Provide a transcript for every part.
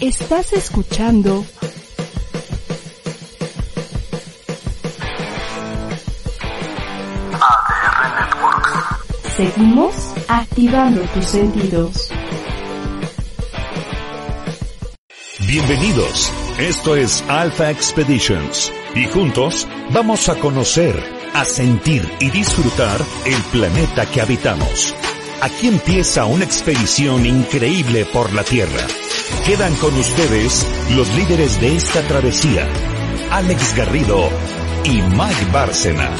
Estás escuchando ADR Networks. Seguimos activando tus sentidos. Bienvenidos. Esto es Alpha Expeditions y juntos vamos a conocer, a sentir y disfrutar el planeta que habitamos. Aquí empieza una expedición increíble por la Tierra. Quedan con ustedes los líderes de esta travesía, Alex Garrido y Mike Bárcena.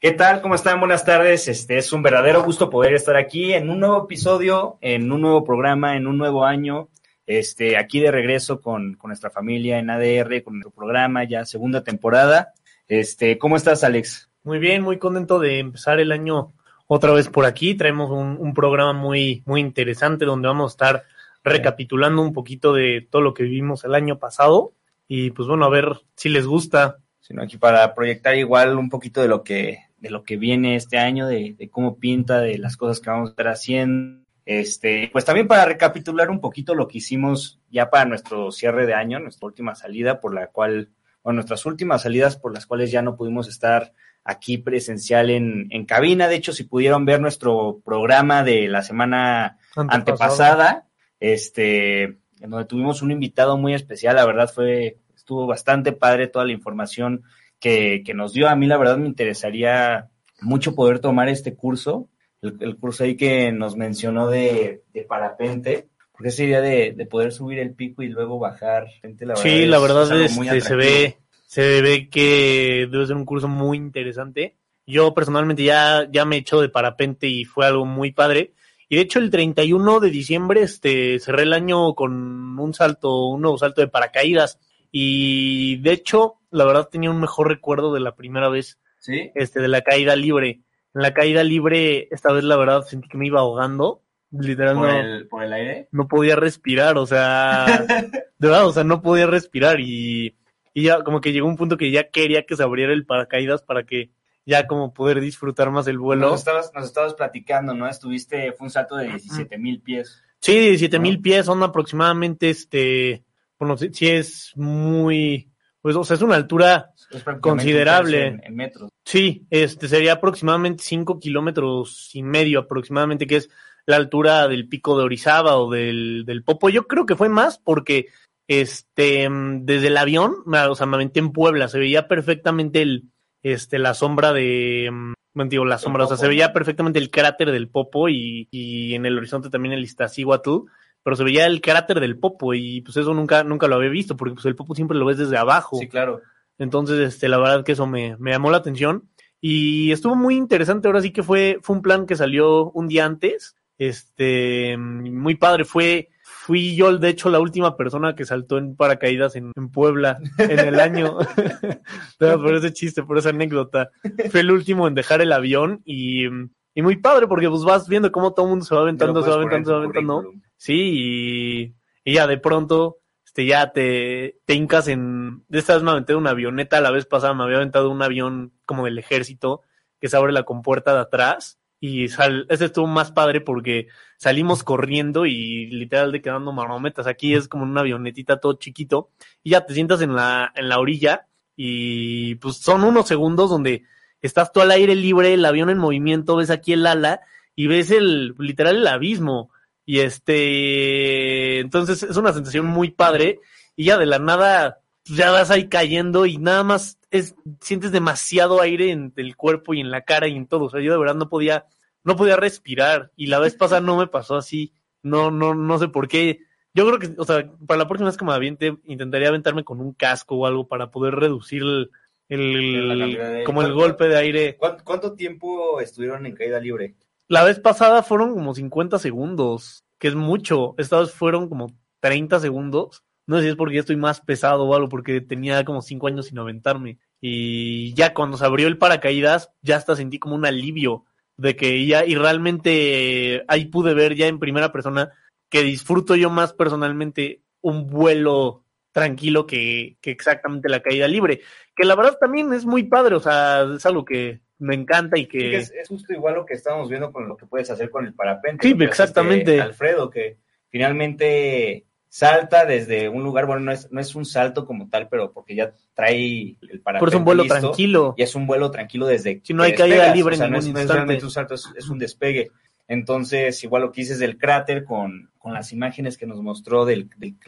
¿Qué tal? ¿Cómo están? Buenas tardes. Este es un verdadero gusto poder estar aquí en un nuevo episodio, en un nuevo programa, en un nuevo año. Este, aquí de regreso con, con nuestra familia en ADR, con nuestro programa, ya segunda temporada. Este, ¿cómo estás, Alex? Muy bien, muy contento de empezar el año otra vez por aquí. Traemos un, un programa muy, muy interesante donde vamos a estar recapitulando un poquito de todo lo que vivimos el año pasado. Y pues bueno, a ver si les gusta. Sino aquí para proyectar igual un poquito de lo que, de lo que viene este año, de, de cómo pinta, de las cosas que vamos a estar haciendo. Este, pues también para recapitular un poquito lo que hicimos ya para nuestro cierre de año, nuestra última salida, por la cual, bueno, nuestras últimas salidas por las cuales ya no pudimos estar aquí presencial en, en cabina. De hecho, si pudieron ver nuestro programa de la semana antepasada, este, en donde tuvimos un invitado muy especial, la verdad fue, estuvo bastante padre toda la información que, que nos dio. A mí, la verdad, me interesaría mucho poder tomar este curso, el, el curso ahí que nos mencionó de, de parapente, porque esa idea de, de poder subir el pico y luego bajar, gente, la Sí, la verdad es es, que se ve, se ve que debe ser un curso muy interesante. Yo personalmente ya, ya me he hecho de parapente y fue algo muy padre. Y de hecho el 31 de diciembre este, cerré el año con un salto, un nuevo salto de paracaídas. Y de hecho, la verdad tenía un mejor recuerdo de la primera vez ¿Sí? este, de la caída libre. En la caída libre, esta vez la verdad sentí que me iba ahogando. Literal, ¿Por no, el, por el aire? no podía respirar, o sea, de verdad, o sea, no podía respirar y, y ya como que llegó un punto que ya quería que se abriera el paracaídas para que ya como poder disfrutar más el vuelo. Nos estabas, nos estabas platicando, ¿no? Estuviste, fue un salto de 17 mil pies. Sí, 17 mil pies son aproximadamente, este, bueno, sí, sí es muy, pues, o sea, es una altura, Es Considerable. En, en metros. sí, este, sería aproximadamente 5 kilómetros y medio aproximadamente, que es la altura del pico de Orizaba o del, del Popo. Yo creo que fue más porque, este, desde el avión, o sea, me aventé en Puebla, se veía perfectamente el, este, la sombra de, mm, bueno, digo, la sombra, o sea, se veía perfectamente el cráter del Popo y, y en el horizonte también el Iztaccíhuatl, pero se veía el cráter del Popo y pues eso nunca, nunca lo había visto, porque pues el Popo siempre lo ves desde abajo. Sí, claro. Entonces, este, la verdad que eso me, me llamó la atención. Y estuvo muy interesante. Ahora sí que fue, fue un plan que salió un día antes. Este, muy padre. Fue, fui yo, de hecho, la última persona que saltó en paracaídas en, en Puebla en el año. Por ese chiste, por esa anécdota. Fue el último en dejar el avión y, y muy padre porque pues vas viendo cómo todo el mundo se va aventando, se va aventando, se va aventando. Sí, y, y ya de pronto, este, ya te, te hincas en, de esta vez me aventé de una avioneta, la vez pasada me había aventado un avión como del ejército, que se abre la compuerta de atrás, y sal, este estuvo más padre porque salimos corriendo y literal de quedando marometas, aquí es como una avionetita todo chiquito, y ya te sientas en la, en la orilla, y pues son unos segundos donde estás tú al aire libre, el avión en movimiento, ves aquí el ala, y ves el, literal el abismo, y este, entonces es una sensación muy padre. Y ya de la nada, pues, ya vas ahí cayendo y nada más es, sientes demasiado aire en el cuerpo y en la cara y en todo. O sea, yo de verdad no podía, no podía respirar. Y la vez pasada no me pasó así. No, no, no sé por qué. Yo creo que, o sea, para la próxima vez que me aviente, intentaría aventarme con un casco o algo para poder reducir el, el- de como el ¿Cuánto- golpe de aire. ¿Cuánto, cuánto tiempo estuvieron en caída libre? La vez pasada fueron como 50 segundos, que es mucho. Esta vez fueron como 30 segundos. No sé si es porque ya estoy más pesado o algo, porque tenía como 5 años sin aventarme. Y ya cuando se abrió el paracaídas, ya hasta sentí como un alivio de que ya, y realmente ahí pude ver ya en primera persona que disfruto yo más personalmente un vuelo tranquilo que, que exactamente la caída libre. Que la verdad también es muy padre, o sea, es algo que me encanta y que... es, es justo igual lo que estábamos viendo con lo que puedes hacer con el parapente. Sí, exactamente. este Alfredo, que finalmente salta desde un lugar, bueno, no es, no es un salto como tal, pero porque ya trae el parapente Por eso un vuelo listo, tranquilo. y es un vuelo tranquilo desde Si no hay caída libre o sea, en no es, no es instante. un salto, es, es un despegue. Entonces, igual lo que hice es del cráter con, con las imágenes que nos mostró del, del,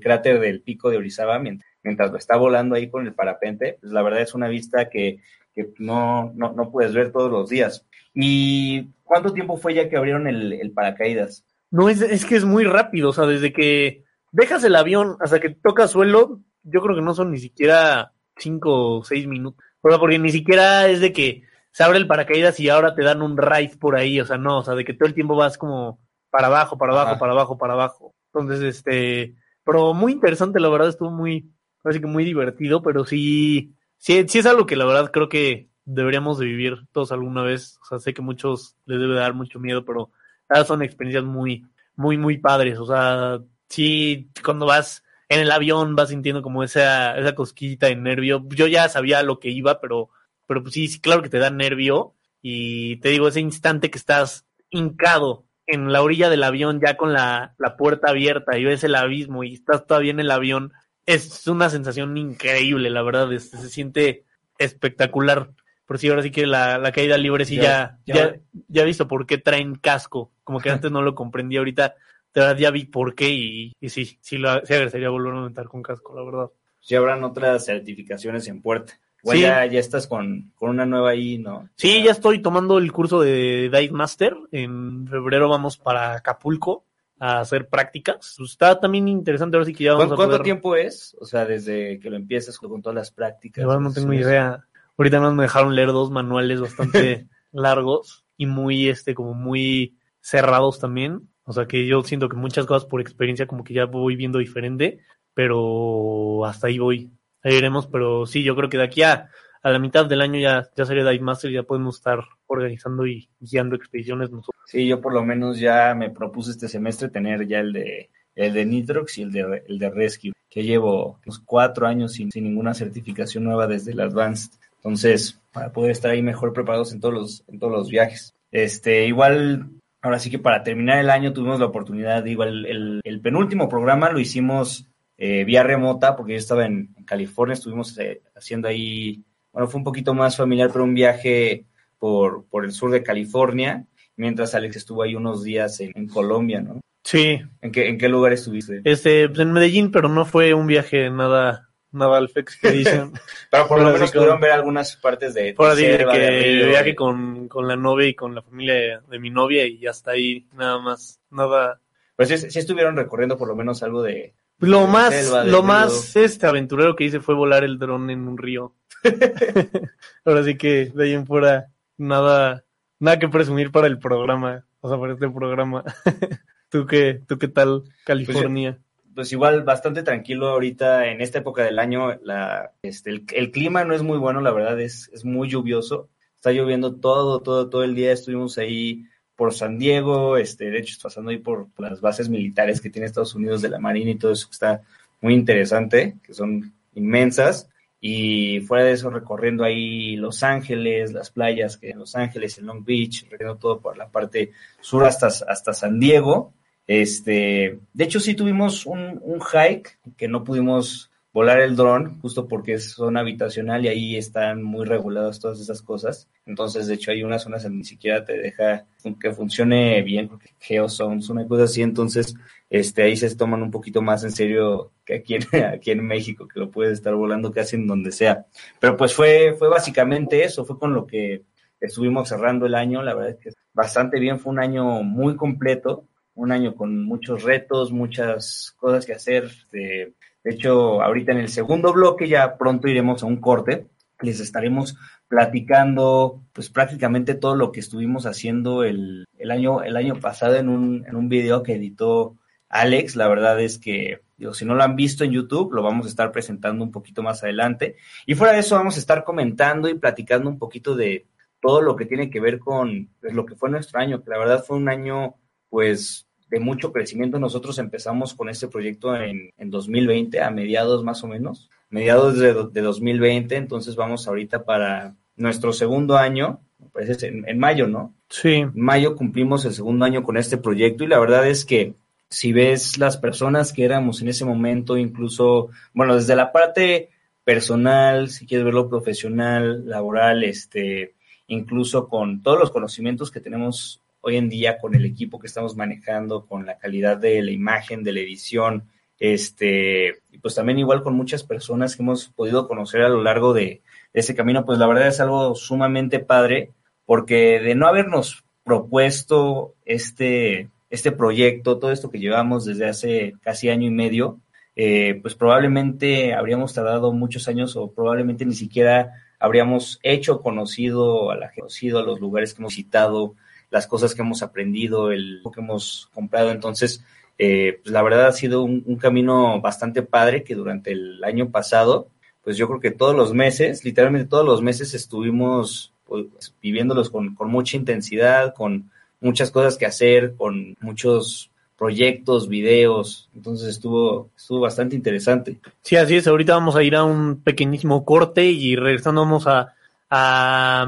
cráter del pico de Orizaba mient- mientras lo está volando ahí con el parapente. Pues, la verdad es una vista que, que no, no, no puedes ver todos los días. ¿Y cuánto tiempo fue ya que abrieron el, el paracaídas? No, es, es que es muy rápido, o sea, desde que dejas el avión hasta que tocas suelo, yo creo que no son ni siquiera cinco o seis minutos. O sea, porque ni siquiera es de que se abre el paracaídas y ahora te dan un ride por ahí, o sea, no, o sea, de que todo el tiempo vas como para abajo, para abajo, Ajá. para abajo, para abajo. Entonces, este, pero muy interesante, la verdad, estuvo muy, así que muy divertido, pero sí, sí, sí es algo que la verdad creo que deberíamos de vivir todos alguna vez. O sea, sé que muchos les debe dar mucho miedo, pero ah, son experiencias muy, muy, muy padres. O sea, sí, cuando vas en el avión vas sintiendo como esa, esa cosquillita de nervio. Yo ya sabía lo que iba, pero, pero pues sí, sí, claro que te da nervio. Y te digo, ese instante que estás hincado en la orilla del avión, ya con la, la puerta abierta y ves el abismo y estás todavía en el avión, es una sensación increíble, la verdad, es- se siente espectacular. Por si ahora sí que la, la caída libre sí ya, Ya- ya, ya- ya, he visto por qué traen casco, como que antes no lo comprendí, ahorita de verdad ya vi por qué y, y sí, sí, lo, sí agradecería volver a montar con casco, la verdad. Si habrán otras certificaciones en puerta. Igual Sí. ya, ya estás con, con una nueva ahí, ¿no? Sí, ya estoy tomando el curso de Dive Master. En febrero vamos para Acapulco a hacer prácticas. Está también interesante ahora sí que ya vamos ¿Cuánto, a cuánto poder- tiempo es? O sea, desde que lo empiezas con, todas las prácticas. Verdad no tengo idea. Ahorita más me dejaron leer dos manuales bastante largos y muy, este, como muy cerrados también. O sea que yo siento que muchas cosas por experiencia como que ya voy viendo diferente, pero hasta ahí voy. Ahí iremos, pero sí, yo creo que de aquí a, a la mitad del año ya, ya sería Dive Master y ya podemos estar organizando y guiando expediciones nosotros. Sí, yo por lo menos ya me propuse este semestre tener ya el de el de Nitrox y el de, el de Rescue, que llevo pues, cuatro años sin, sin ninguna certificación nueva desde el Advanced. Entonces, para poder estar ahí mejor preparados en todos los, en todos los viajes. Este, igual, ahora sí que para terminar el año tuvimos la oportunidad, igual el, el penúltimo programa lo hicimos eh, vía remota, porque yo estaba en, en California, estuvimos eh, haciendo ahí, bueno, fue un poquito más familiar, pero un viaje por, por el sur de California, mientras Alex estuvo ahí unos días en, en Colombia, ¿no? Sí, ¿En qué, ¿En qué lugar estuviste? este, pues en Medellín, pero no fue un viaje nada, nada al Expedition. Pero por lo menos pudieron ver algunas partes de, Por así de que de viaje con, con la novia y con la familia de mi novia y hasta ahí nada más, nada. Pues sí, sí estuvieron recorriendo por lo menos algo de... Lo de más, selva, lo río. más este aventurero que hice fue volar el dron en un río. Ahora sí que de ahí en fuera nada, nada que presumir para el programa, o sea, para este programa. ¿Tú qué, tú qué tal, California? Pues igual bastante tranquilo ahorita en esta época del año. La, este, el, clima no es muy bueno, la verdad es, es muy lluvioso. Está lloviendo todo, todo, todo el día. Estuvimos ahí por San Diego, este, de hecho, pasando ahí por, por las bases militares que tiene Estados Unidos de la Marina y todo eso que está muy interesante, que son inmensas. Y fuera de eso, recorriendo ahí Los Ángeles, las playas que en Los Ángeles, en Long Beach, recorriendo todo por la parte sur hasta, hasta San Diego. Este, de hecho, sí tuvimos un, hike que no pudimos volar el dron, justo porque es zona habitacional y ahí están muy reguladas todas esas cosas. Entonces, de hecho, hay unas zonas en ni siquiera te deja que funcione bien, porque geozones, una cosa así. Entonces, este, ahí se toman un poquito más en serio que aquí en, aquí en México, que lo puedes estar volando casi en donde sea. Pero pues fue, fue básicamente eso, fue con lo que estuvimos cerrando el año. La verdad es que bastante bien, fue un año muy completo, un año con muchos retos, muchas cosas que hacer. De, de hecho, ahorita en el segundo bloque ya pronto iremos a un corte. Les estaremos platicando pues prácticamente todo lo que estuvimos haciendo el, el año, el año pasado en un, en un video que editó Alex. La verdad es que, digo, si no lo han visto en YouTube, lo vamos a estar presentando un poquito más adelante. Y fuera de eso, vamos a estar comentando y platicando un poquito de todo lo que tiene que ver con pues, lo que fue nuestro año, que la verdad fue un año, pues, de mucho crecimiento. Nosotros empezamos con este proyecto en, en 2020, a mediados más o menos, mediados de, de 2020, entonces vamos ahorita para nuestro segundo año, me parece en, en mayo, ¿no? Sí. En mayo cumplimos el segundo año con este proyecto y la verdad es que si ves las personas que éramos en ese momento, incluso, bueno, desde la parte personal, si quieres verlo profesional, laboral, este, incluso con todos los conocimientos que tenemos hoy en día con el equipo que estamos manejando, con la calidad de la imagen, de la edición, este, y pues también igual con muchas personas que hemos podido conocer a lo largo de, ese camino, pues la verdad es algo sumamente padre, porque de no habernos propuesto este, este proyecto, todo esto que llevamos desde hace casi año y medio, eh, pues probablemente habríamos tardado muchos años o probablemente ni siquiera habríamos hecho conocido a la conocido a los lugares que hemos visitado, las cosas que hemos aprendido, el que hemos comprado. Entonces, eh, pues la verdad ha sido un, camino bastante padre que durante el año pasado, pues yo creo que todos los meses, literalmente todos los meses estuvimos pues, viviéndolos con, con mucha intensidad, con muchas cosas que hacer, con muchos proyectos, videos, entonces estuvo, estuvo bastante interesante. Sí, así es, ahorita vamos a ir a un pequeñísimo corte y regresando vamos a, a,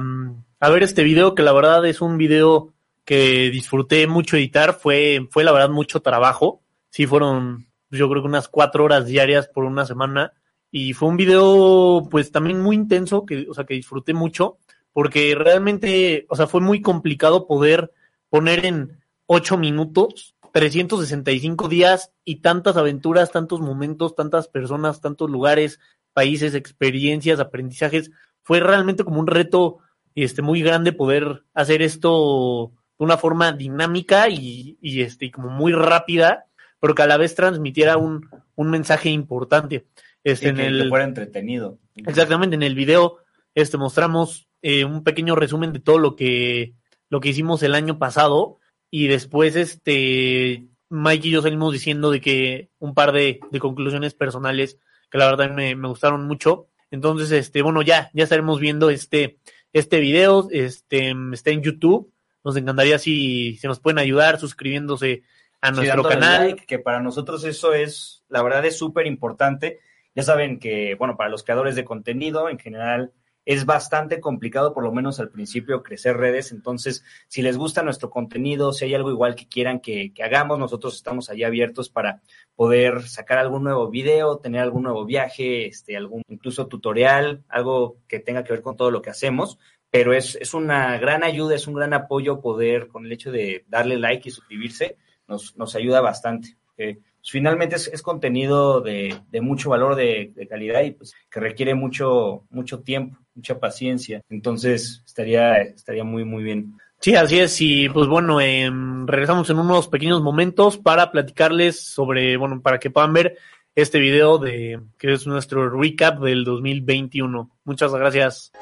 a ver este video que la verdad es un video que disfruté mucho editar, fue, fue la verdad mucho trabajo. Sí, fueron yo creo que unas cuatro horas diarias por una semana. Y fue un video pues también muy intenso, que, o sea, que disfruté mucho, porque realmente, o sea, fue muy complicado poder poner en ocho minutos 365 días y tantas aventuras, tantos momentos, tantas personas, tantos lugares, países, experiencias, aprendizajes. Fue realmente como un reto este, muy grande poder hacer esto de una forma dinámica y, y, este, como muy rápida, pero que a la vez transmitiera un, un mensaje importante. Este, en el, que fuera entretenido. Exactamente, en el video este, mostramos eh, un pequeño resumen de todo lo que, lo que hicimos el año pasado y después este Mike y yo salimos diciendo de que un par de, de conclusiones personales que la verdad me, me, gustaron mucho. Entonces, este, bueno, ya, ya estaremos viendo este, este video, este, está en YouTube nos encantaría si se nos pueden ayudar suscribiéndose a nuestro canal. que para nosotros eso es, la verdad es súper importante. Ya saben que, bueno, para los creadores de contenido en general es bastante complicado, por lo menos al principio, crecer redes. Entonces, si les gusta nuestro contenido, si hay algo igual que quieran que, que hagamos, nosotros estamos allá abiertos para poder sacar algún nuevo video, tener algún nuevo viaje, este, algún incluso tutorial, algo que tenga que ver con todo lo que hacemos pero es, es una gran ayuda, es un gran apoyo poder, con el hecho de darle like y suscribirse, nos, nos ayuda bastante. Pues, finalmente es, es, contenido de, de mucho valor, de, de, calidad y pues que requiere mucho, mucho tiempo, mucha paciencia. Entonces estaría, estaría muy, muy bien. Sí, así es. Y pues bueno, eh, regresamos en unos pequeños momentos para platicarles sobre, bueno, para que puedan ver este video de que es nuestro recap del 2021. Muchas gracias.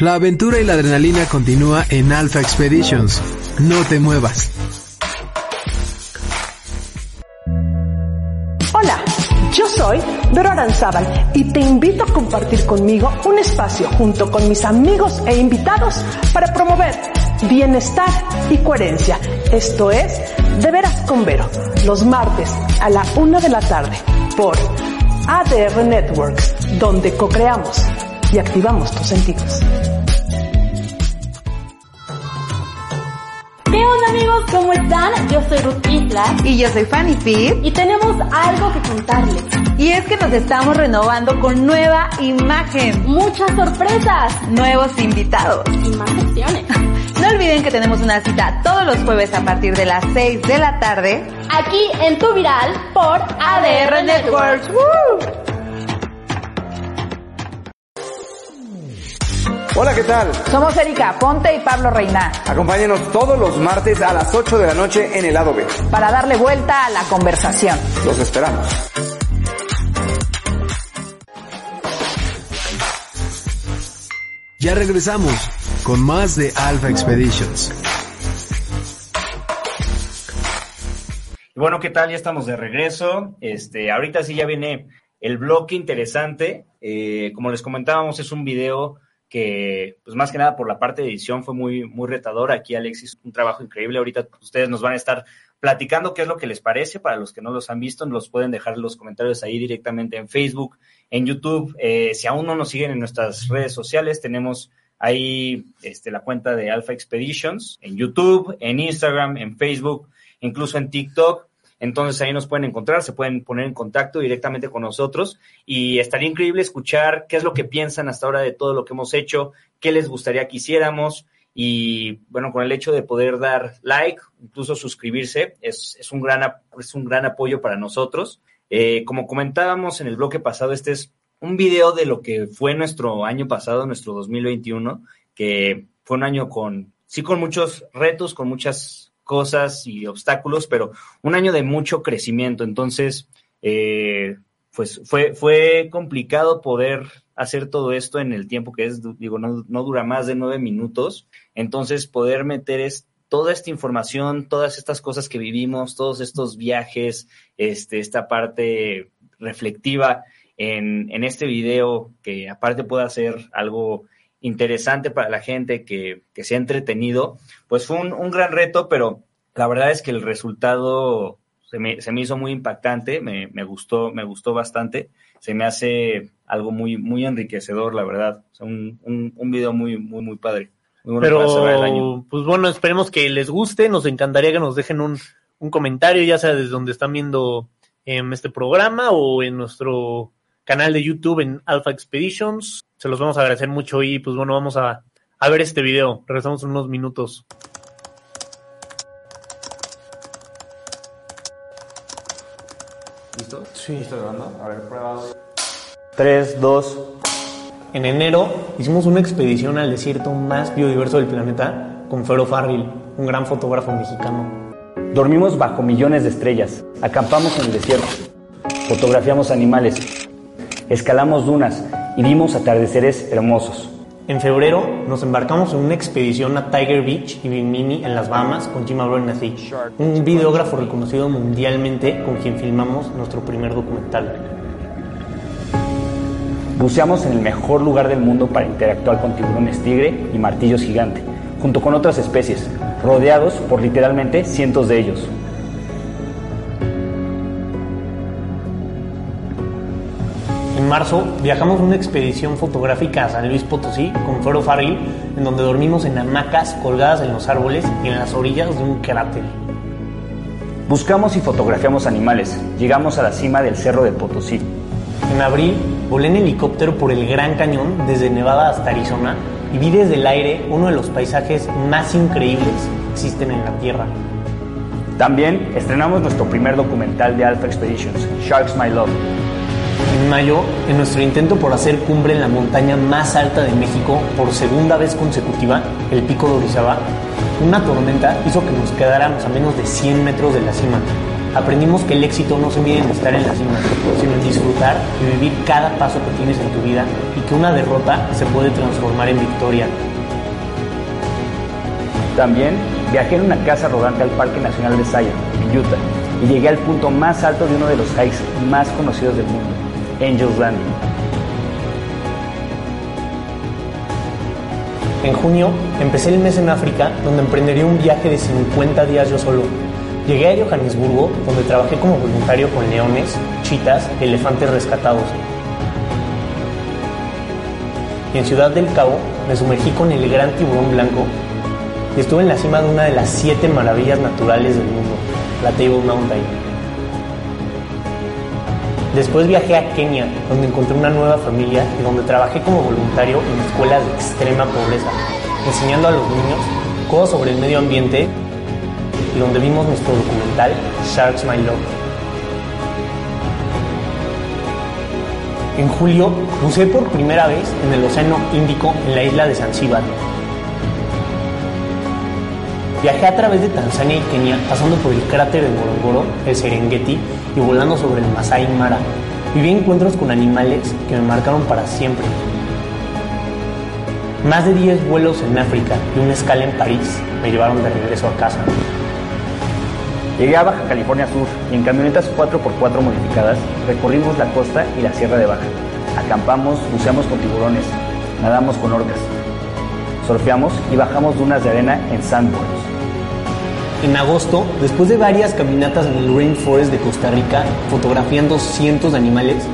La aventura y la adrenalina continúa en Alpha Expeditions. No te muevas. Soy Vero Aranzábal y te invito a compartir conmigo un espacio junto con mis amigos e invitados para promover bienestar y coherencia. Esto es De Veras con Vero, los martes a la una de la tarde por ADR Networks, donde co-creamos y activamos tus sentidos. ¿Qué onda amigos? ¿Cómo están? Yo soy Ruth Isla. Y yo soy Fanny Pip. Y tenemos algo que contarles. Y es que nos estamos renovando con nueva imagen. Muchas sorpresas. Nuevos invitados. Y más opciones. No olviden que tenemos una cita todos los jueves a partir de las 6 de la tarde. Aquí en Tu Viral por ADR Networks. Hola, ¿qué tal? Somos Erika Ponte y Pablo Reina. Acompáñenos todos los martes a las 8 de la noche en el lado B. Para darle vuelta a la conversación. Los esperamos. Ya regresamos con más de Alpha Expeditions. Bueno, ¿qué tal? Ya estamos de regreso. Este, ahorita sí ya viene el bloque interesante. Eh, como les comentábamos, es un video que, pues más que nada por la parte de edición fue muy, muy retador. Aquí Alexis, un trabajo increíble. Ahorita ustedes nos van a estar platicando qué es lo que les parece. Para los que no los han visto, los pueden dejar los comentarios ahí directamente en Facebook, en YouTube. Eh, si aún no nos siguen en nuestras redes sociales, tenemos hay este, la cuenta de Alpha Expeditions en YouTube, en Instagram, en Facebook, incluso en TikTok. Entonces ahí nos pueden encontrar, se pueden poner en contacto directamente con nosotros y estaría increíble escuchar qué es lo que piensan hasta ahora de todo lo que hemos hecho, qué les gustaría que hiciéramos y bueno, con el hecho de poder dar like, incluso suscribirse, es, es un, gran, es un gran apoyo para nosotros. Eh, como comentábamos en el bloque pasado, este es un video de lo que fue nuestro año pasado, nuestro 2021, que fue un año con, sí, con muchos retos, con muchas cosas y obstáculos, pero un año de mucho crecimiento. Entonces, eh, pues fue, fue complicado poder hacer todo esto en el tiempo que es, digo, no, no dura más de nueve minutos. Entonces, poder meter es, toda esta información, todas estas cosas que vivimos, todos estos viajes, este, esta parte reflectiva en, en este video, que aparte pueda ser algo interesante para la gente, que, que sea entretenido, pues fue un, un, gran reto, pero la verdad es que el resultado se me, se me hizo muy impactante, me, me, gustó, me gustó bastante, se me hace algo muy, muy enriquecedor, la verdad, o sea, un, un, un video muy, muy, muy padre. Muy bueno Pero, pues bueno, esperemos que les guste, nos encantaría que nos dejen un, un comentario, ya sea desde donde están viendo eh, este programa o en nuestro canal de YouTube en Alpha Expeditions. Se los vamos a agradecer mucho y pues bueno, vamos a, a ver este video. Regresamos en unos minutos. Sí. ¿Listo grabando? A ver, prueba. 3, 2. En enero hicimos una expedición al desierto más biodiverso del planeta con Fero Farril, un gran fotógrafo mexicano. Dormimos bajo millones de estrellas, acampamos en el desierto, fotografiamos animales, escalamos dunas y vimos atardeceres hermosos. En febrero nos embarcamos en una expedición a Tiger Beach y Bimini en las Bahamas con Jim Abernathy, un videógrafo reconocido mundialmente con quien filmamos nuestro primer documental. Buceamos en el mejor lugar del mundo para interactuar con tiburones tigre y martillos gigante, junto con otras especies, rodeados por literalmente cientos de ellos. Marzo viajamos una expedición fotográfica a San Luis Potosí con Foro Farley, en donde dormimos en hamacas colgadas en los árboles y en las orillas de un cráter. Buscamos y fotografiamos animales. Llegamos a la cima del Cerro de Potosí. En abril volé en helicóptero por el Gran Cañón desde Nevada hasta Arizona y vi desde el aire uno de los paisajes más increíbles que existen en la Tierra. También estrenamos nuestro primer documental de Alpha Expeditions, Sharks My Love. Mayo, en nuestro intento por hacer cumbre en la montaña más alta de México por segunda vez consecutiva, el Pico de Orizaba, una tormenta hizo que nos quedáramos a menos de 100 metros de la cima. Aprendimos que el éxito no se mide en estar en la cima, sino en disfrutar y vivir cada paso que tienes en tu vida y que una derrota se puede transformar en victoria. También viajé en una casa rodante al Parque Nacional de Zion, en Utah, y llegué al punto más alto de uno de los hikes más conocidos del mundo, Angel's Landing. En junio empecé el mes en África, donde emprendería un viaje de 50 días yo solo. Llegué a Johannesburgo, donde trabajé como voluntario con leones, chitas y elefantes rescatados. Y en Ciudad del Cabo me sumergí con el gran tiburón blanco y estuve en la cima de una de las siete maravillas naturales del mundo, la Table Mountain. Después viajé a Kenia, donde encontré una nueva familia y donde trabajé como voluntario en escuelas de extrema pobreza, enseñando a los niños cosas sobre el medio ambiente y donde vimos nuestro documental Sharks My Love. En julio buceé por primera vez en el Océano Índico en la isla de Zanzíbar. Viajé a través de Tanzania y Kenia, pasando por el cráter de Ngorongoro, el Serengeti y volando sobre el Masai Mara. Viví encuentros con animales que me marcaron para siempre. Más de 10 vuelos en África y una escala en París me llevaron de regreso a casa. Llegué a Baja California Sur y en camionetas 4x4 modificadas recorrimos la costa y la Sierra de Baja. Acampamos, buceamos con tiburones, nadamos con orcas, surfeamos y bajamos dunas de arena en Sandboards. En agosto, después de varias caminatas en el Rainforest de Costa Rica, fotografiando cientos de animales,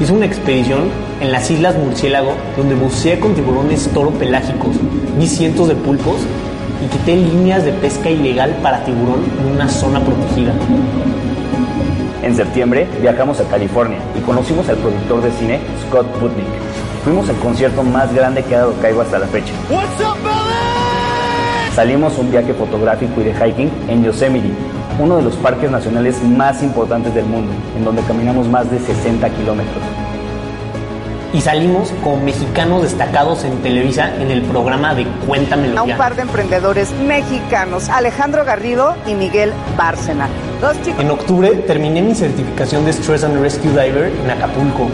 Hice una expedición en las Islas Murciélago donde buceé con tiburones toro pelágicos, vi cientos de pulpos y quité líneas de pesca ilegal para tiburón en una zona protegida. En septiembre viajamos a California y conocimos al productor de cine Scott Putnick. Fuimos al concierto más grande que ha dado Caigo hasta la fecha. Salimos un viaje fotográfico y de hiking en Yosemite, uno de los parques nacionales más importantes del mundo, en donde caminamos más de 60 kilómetros. Y salimos como mexicanos destacados en Televisa en el programa de Cuéntamelo A un par de emprendedores mexicanos, Alejandro Garrido y Miguel Bárcena. Dos chicos. En octubre terminé mi certificación de Stress and Rescue Diver en Acapulco.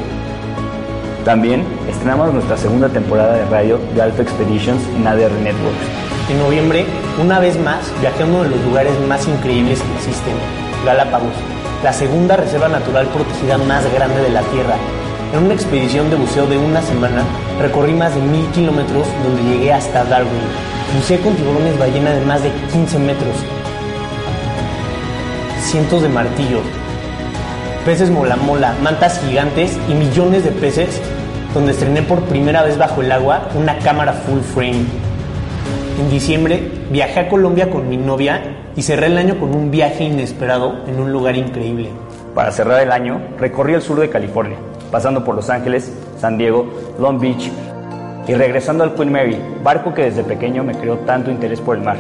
También estrenamos nuestra segunda temporada de radio de Alpha Expeditions en ADR Networks. En noviembre, una vez más, viajé a uno de los lugares más increíbles que existen, Galápagos, la segunda reserva natural protegida más grande de la Tierra. En una expedición de buceo de una semana, recorrí más de mil kilómetros donde llegué hasta Darwin. Buceé con tiburones ballena de más de 15 metros, cientos de martillos, peces mola mola, mantas gigantes y millones de peces, donde estrené por primera vez bajo el agua una cámara full frame. En diciembre viajé a Colombia con mi novia y cerré el año con un viaje inesperado en un lugar increíble. Para cerrar el año, recorrí el sur de California, pasando por Los Ángeles, San Diego, Long Beach y regresando al Queen Mary, barco que desde pequeño me creó tanto interés por el mar.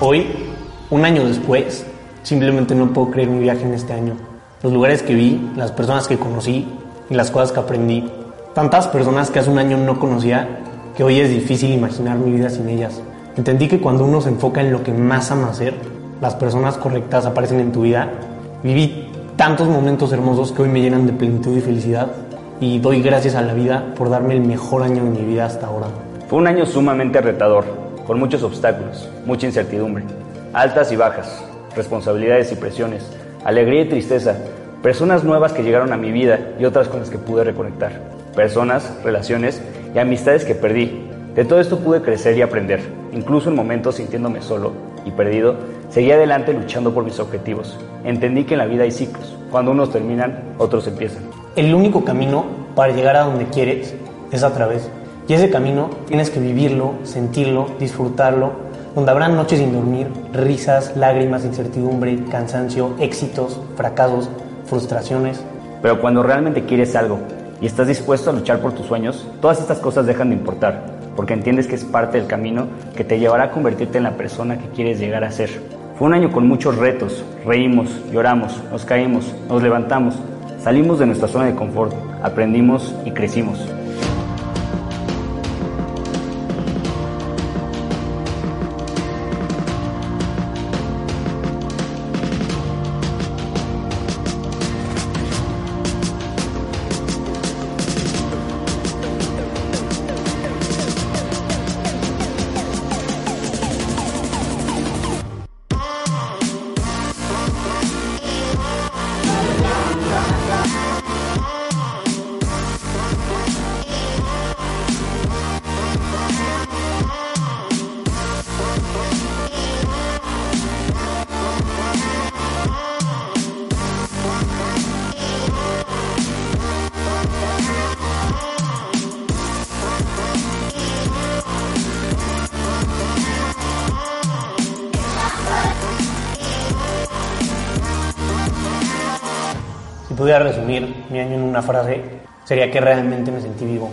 Hoy, un año después, simplemente no puedo creer mi viaje en este año. Los lugares que vi, las personas que conocí y las cosas que aprendí. Tantas personas que hace un año no conocía que hoy es difícil imaginar mi vida sin ellas. Entendí que cuando uno se enfoca en lo que más ama hacer, las personas correctas aparecen en tu vida. Viví tantos momentos hermosos que hoy me llenan de plenitud y felicidad y doy gracias a la vida por darme el mejor año de mi vida hasta ahora. Fue un año sumamente retador, con muchos obstáculos, mucha incertidumbre, altas y bajas, responsabilidades y presiones, alegría y tristeza, personas nuevas que llegaron a mi vida y otras con las que pude reconectar, personas, relaciones y amistades que perdí. De todo esto pude crecer y aprender, incluso en momentos sintiéndome solo y perdido, seguí adelante luchando por mis objetivos. Entendí que en la vida hay ciclos, cuando unos terminan, otros empiezan. El único camino para llegar a donde quieres es a través. Y ese camino tienes que vivirlo, sentirlo, disfrutarlo, donde habrá noches sin dormir, risas, lágrimas, incertidumbre, cansancio, éxitos, fracasos, frustraciones. Pero cuando realmente quieres algo y estás dispuesto a luchar por tus sueños, todas estas cosas dejan de importar, porque entiendes que es parte del camino que te llevará a convertirte en la persona que quieres llegar a ser. Fue un año con muchos retos, reímos, lloramos, nos caímos, nos levantamos, salimos de nuestra zona de confort, aprendimos y crecimos. Pudiera resumir mi año en una frase, sería que realmente me sentí vivo.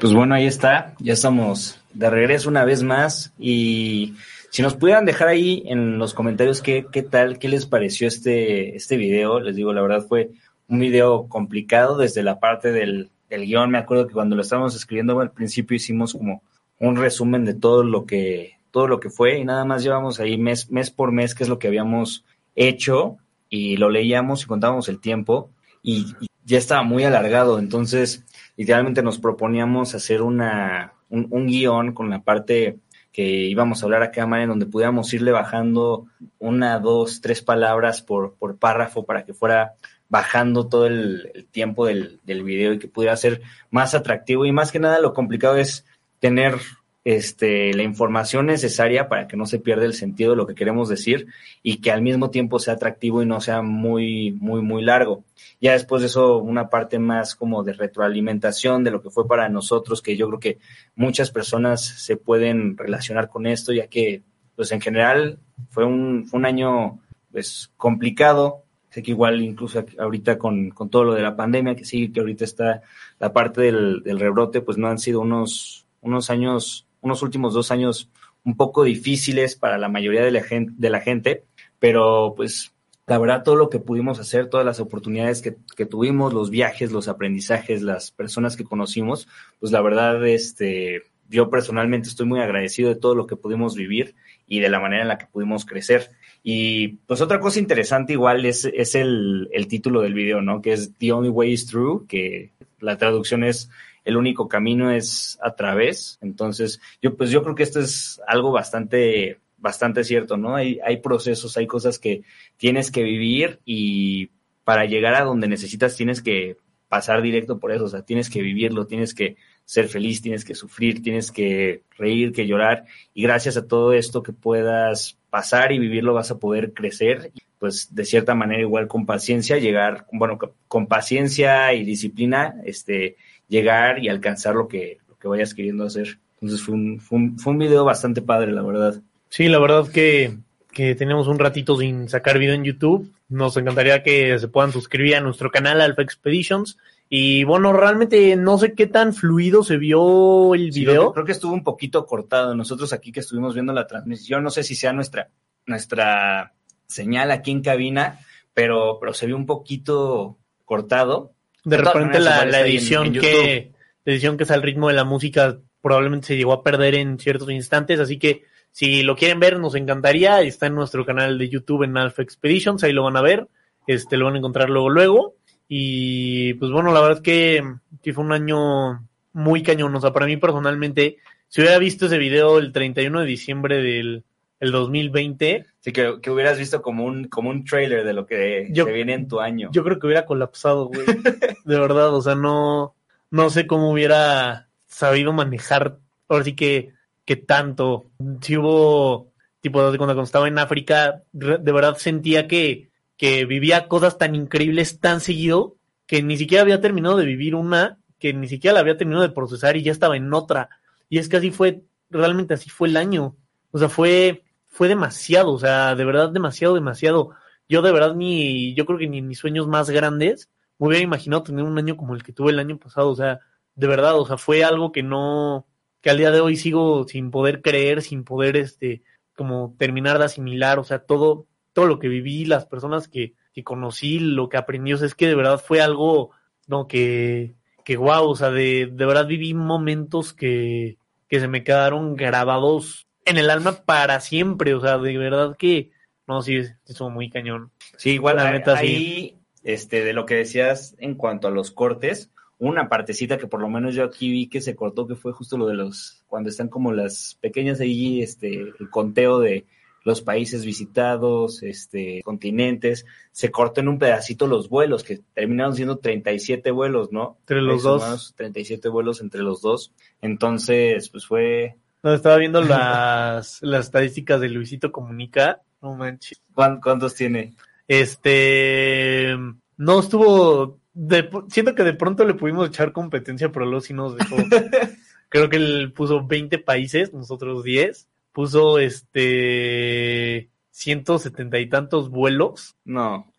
Pues bueno, ahí está. Ya estamos de regreso una vez más y Si nos pudieran dejar ahí en los comentarios qué, qué tal, qué les pareció este, este video, les digo, la verdad fue un video complicado desde la parte del, del guion. Me acuerdo que cuando lo estábamos escribiendo al principio hicimos como un resumen de todo lo que, todo lo que fue y nada más llevamos ahí mes, mes por mes qué es lo que habíamos hecho y lo leíamos y contábamos el tiempo y, ya estaba muy alargado. Entonces, literalmente nos proponíamos hacer una, un, un, guion con la parte que íbamos a hablar a cámara en donde pudiéramos irle bajando una, dos, tres palabras por, por párrafo para que fuera bajando todo el, el tiempo del, del, video y que pudiera ser más atractivo y más que nada lo complicado es tener este, la información necesaria para que no se pierda el sentido de lo que queremos decir y que al mismo tiempo sea atractivo y no sea muy, muy, muy largo. Ya después de eso, una parte más como de retroalimentación de lo que fue para nosotros, que yo creo que muchas personas se pueden relacionar con esto, ya que, pues en general, fue un, un año, pues, complicado. Sé que igual incluso ahorita con, con todo lo de la pandemia, que sí, que ahorita está la parte del, del rebrote, pues no han sido unos, unos años unos últimos dos años un poco difíciles para la mayoría de la gente, de la gente pero pues la verdad todo lo que pudimos hacer, todas las oportunidades que, que, tuvimos, los viajes, los aprendizajes, las personas que conocimos, pues la verdad, este, yo personalmente estoy muy agradecido de todo lo que pudimos vivir y de la manera en la que pudimos crecer. Y pues otra cosa interesante igual es, es el, el título del video, ¿no? Que es The Only Way is Through, que la traducción es el único camino es a través. Entonces, yo pues yo creo que esto es algo bastante bastante cierto, ¿no? Hay, hay procesos, hay cosas que tienes que vivir y para llegar a donde necesitas tienes que pasar directo por eso, o sea, tienes que vivirlo, tienes que ser feliz, tienes que sufrir, tienes que reír, que llorar y gracias a todo esto que puedas pasar y vivirlo vas a poder crecer, pues de cierta manera igual con paciencia llegar, bueno, con paciencia y disciplina, este, llegar y alcanzar lo que, lo que vayas queriendo hacer. Entonces fue un, fue un, fue un video bastante padre, la verdad. Sí, la verdad que, que tenemos un ratito sin sacar video en YouTube. Nos encantaría que se puedan suscribir a nuestro canal Alpha Expeditions. Y bueno, realmente no sé qué tan fluido se vio el video. Sí, creo que estuvo un poquito cortado. Nosotros aquí que estuvimos viendo la transmisión, no sé si sea nuestra, nuestra señal aquí en cabina, pero, pero se vio un poquito cortado. De, de repente la, la edición en, en que la edición que es al ritmo de la música probablemente se llegó a perder en ciertos instantes, así que si lo quieren ver, nos encantaría. Está en nuestro canal de YouTube en Alpha Expeditions, ahí lo van a ver. Este, lo van a encontrar luego, luego. Y pues bueno, la verdad es que, que fue un año muy cañón. O sea, para mí personalmente, si hubiera visto ese video el 31 de diciembre del el 2020. Sí, que, que hubieras visto como un, como un trailer de lo que yo, se viene en tu año. Yo creo que hubiera colapsado, güey. de verdad, o sea, no, no sé cómo hubiera sabido manejar. Ahora sí que que tanto. Si hubo, tipo, cuando estaba en África, de verdad sentía que, que vivía cosas tan increíbles tan seguido que ni siquiera había terminado de vivir una, que ni siquiera la había terminado de procesar y ya estaba en otra. Y es que así fue, realmente así fue el año. O sea, fue, fue demasiado, o sea, de verdad demasiado, demasiado. Yo de verdad ni, yo creo que ni en mis sueños más grandes me hubiera imaginado tener un año como el que tuve el año pasado. O sea, de verdad, o sea, fue algo que no, que al día de hoy sigo sin poder creer, sin poder, este, como terminar de asimilar, o sea, todo, todo lo que viví, las personas que, que conocí, lo que aprendí, o sea, es que de verdad fue algo, no, que, que wow, o sea, de, de verdad viví momentos que, que se me quedaron grabados en el alma para siempre, o sea, de verdad que, no, sí, estuvo muy cañón. Sí, igual, la neta, ahí, sí. este, de lo que decías en cuanto a los cortes, una partecita que por lo menos yo aquí vi que se cortó, que fue justo lo de los, cuando están como las pequeñas ahí, este, el conteo de los países visitados, este, continentes, se cortó en un pedacito los vuelos, que terminaron siendo 37 vuelos, ¿no? Entre los Eso dos. Más, 37 vuelos entre los dos. Entonces, pues fue... No, estaba viendo las, las estadísticas de Luisito Comunica. No manches. ¿Cuántos tiene? Este, no estuvo de, siento que de pronto le pudimos echar competencia, pero luego sí nos dejó. creo que él puso 20 países, nosotros 10. Puso este 170 y tantos vuelos. No.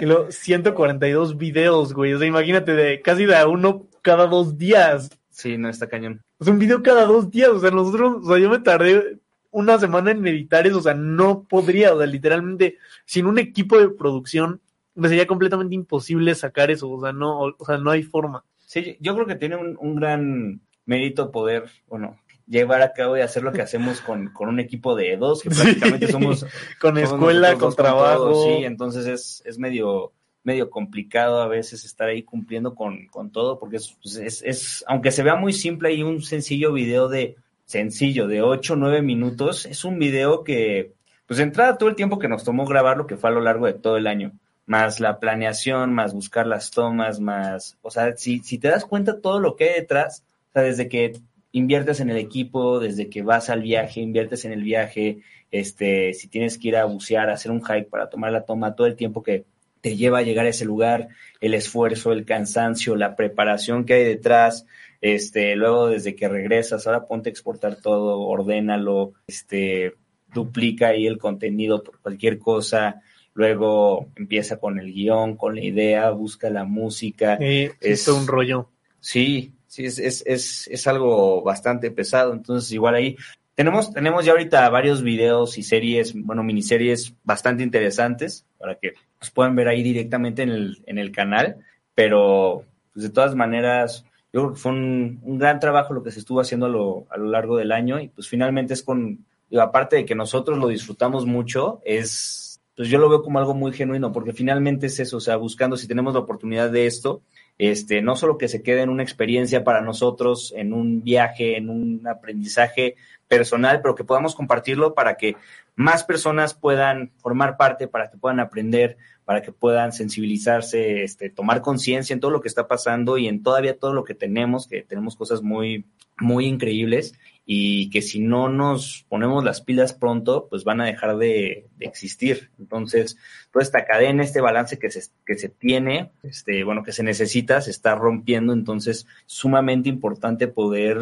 y luego 142 videos, güey. O sea, imagínate, de casi de a uno cada dos días. Sí, no está cañón. O sea, un video cada dos días. O sea, nosotros, o sea, yo me tardé una semana en editar eso, o sea, no podría, o sea, literalmente, sin un equipo de producción, me sería completamente imposible sacar eso, o sea, no, o sea, no hay forma. Sí, yo creo que tiene un, un gran mérito poder, bueno, llevar a cabo y hacer lo que hacemos con, con un equipo de dos, que prácticamente Sí. somos... Con somos escuela, con trabajo. sí, entonces es, es medio medio complicado a veces estar ahí cumpliendo con, con todo, porque es, pues, es, es, aunque se vea muy simple y un sencillo video de, sencillo, de 8 o 9 minutos, es un video que, pues entrada todo el tiempo que nos tomó grabar lo que fue a lo largo de todo el año, más la planeación, más buscar las tomas, más, o sea, si, si te das cuenta todo lo que hay detrás, o sea, desde que inviertes en el equipo, desde que vas al viaje, inviertes en el viaje, este, si tienes que ir a bucear, hacer un hike para tomar la toma, todo el tiempo que te lleva a llegar a ese lugar, el esfuerzo, el cansancio, la preparación que hay detrás, este, luego desde que regresas, ahora ponte a exportar todo, ordénalo, este, duplica ahí el contenido por cualquier cosa, luego empieza con el guion, con la idea, busca la música. Eh, es todo un rollo. Sí, sí, es, es, es, es algo bastante pesado, entonces igual ahí tenemos, tenemos ya ahorita varios videos y series, bueno, miniseries bastante interesantes para que los puedan ver ahí directamente en el, en el canal, pero pues de todas maneras, yo creo que fue un, un gran trabajo lo que se estuvo haciendo a lo, a lo largo del año y pues finalmente es con, digo, aparte de que nosotros lo disfrutamos mucho, es, pues yo lo veo como algo muy genuino, porque finalmente es eso, o sea, buscando si tenemos la oportunidad de esto, este, no solo que se quede en una experiencia para nosotros, en un viaje, en un aprendizaje personal, pero que podamos compartirlo para que más personas puedan formar parte, para que puedan aprender, para que puedan sensibilizarse, este, tomar conciencia en todo lo que está pasando y en todavía todo lo que tenemos, que tenemos cosas muy, muy increíbles y que si no nos ponemos las pilas pronto, pues van a dejar de, de existir. Entonces, toda esta cadena, este balance que se, que se tiene, este, bueno, que se necesita, se está rompiendo. Entonces, sumamente importante poder,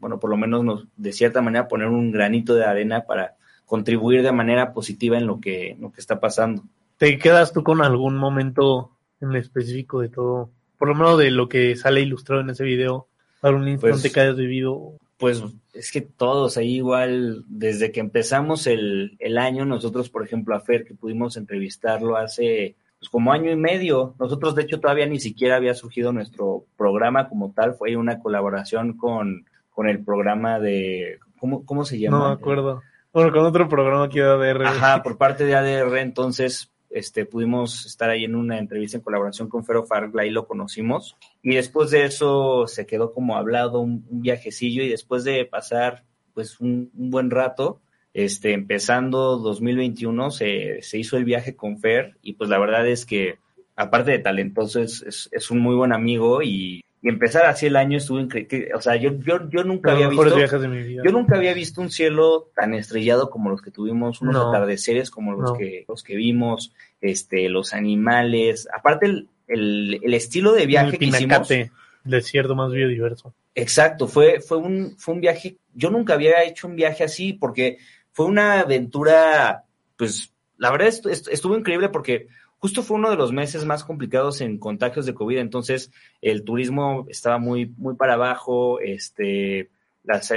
bueno, por lo menos nos, de cierta manera poner un granito de arena para contribuir de manera positiva en lo que, en lo que está pasando. ¿Te quedas tú con algún momento en específico de todo? Por lo menos de lo que sale ilustrado en ese video, algún instante Pues- que hayas vivido. Pues es que todos ahí igual, desde que empezamos el, el año, nosotros, por ejemplo, a Fer, que pudimos entrevistarlo hace pues, como año y medio, nosotros de hecho todavía ni siquiera había surgido nuestro programa como tal, fue una colaboración con, con el programa de, ¿cómo, cómo se llama? No me acuerdo. Bueno, con otro programa que iba a ver. Ajá, por parte de ADR, entonces este, pudimos estar ahí en una entrevista en colaboración con Fero Fargla y lo conocimos. Y después de eso se quedó como hablado un, viajecillo y después de pasar pues un, un buen rato, este, empezando 2021 se, se hizo el viaje con Fer y pues la verdad es que aparte de talentoso es, es, es un muy buen amigo y, y empezar así el año estuvo increíble. O sea, yo, yo, yo nunca Los había visto... viajes de mi vida. Yo nunca había visto un cielo tan estrellado como los que tuvimos, unos No. atardeceres como los No. que los que vimos, este, los animales, aparte el, el, el estilo de viaje el que hicimos. Pinacate, el desierto más biodiverso. Exacto, fue, fue un, fue un viaje, yo nunca había hecho un viaje así porque fue una aventura, pues, la verdad estu- estu- estuvo increíble porque justo fue uno de los meses más complicados en contagios de COVID, entonces el turismo estaba muy, muy para abajo, este,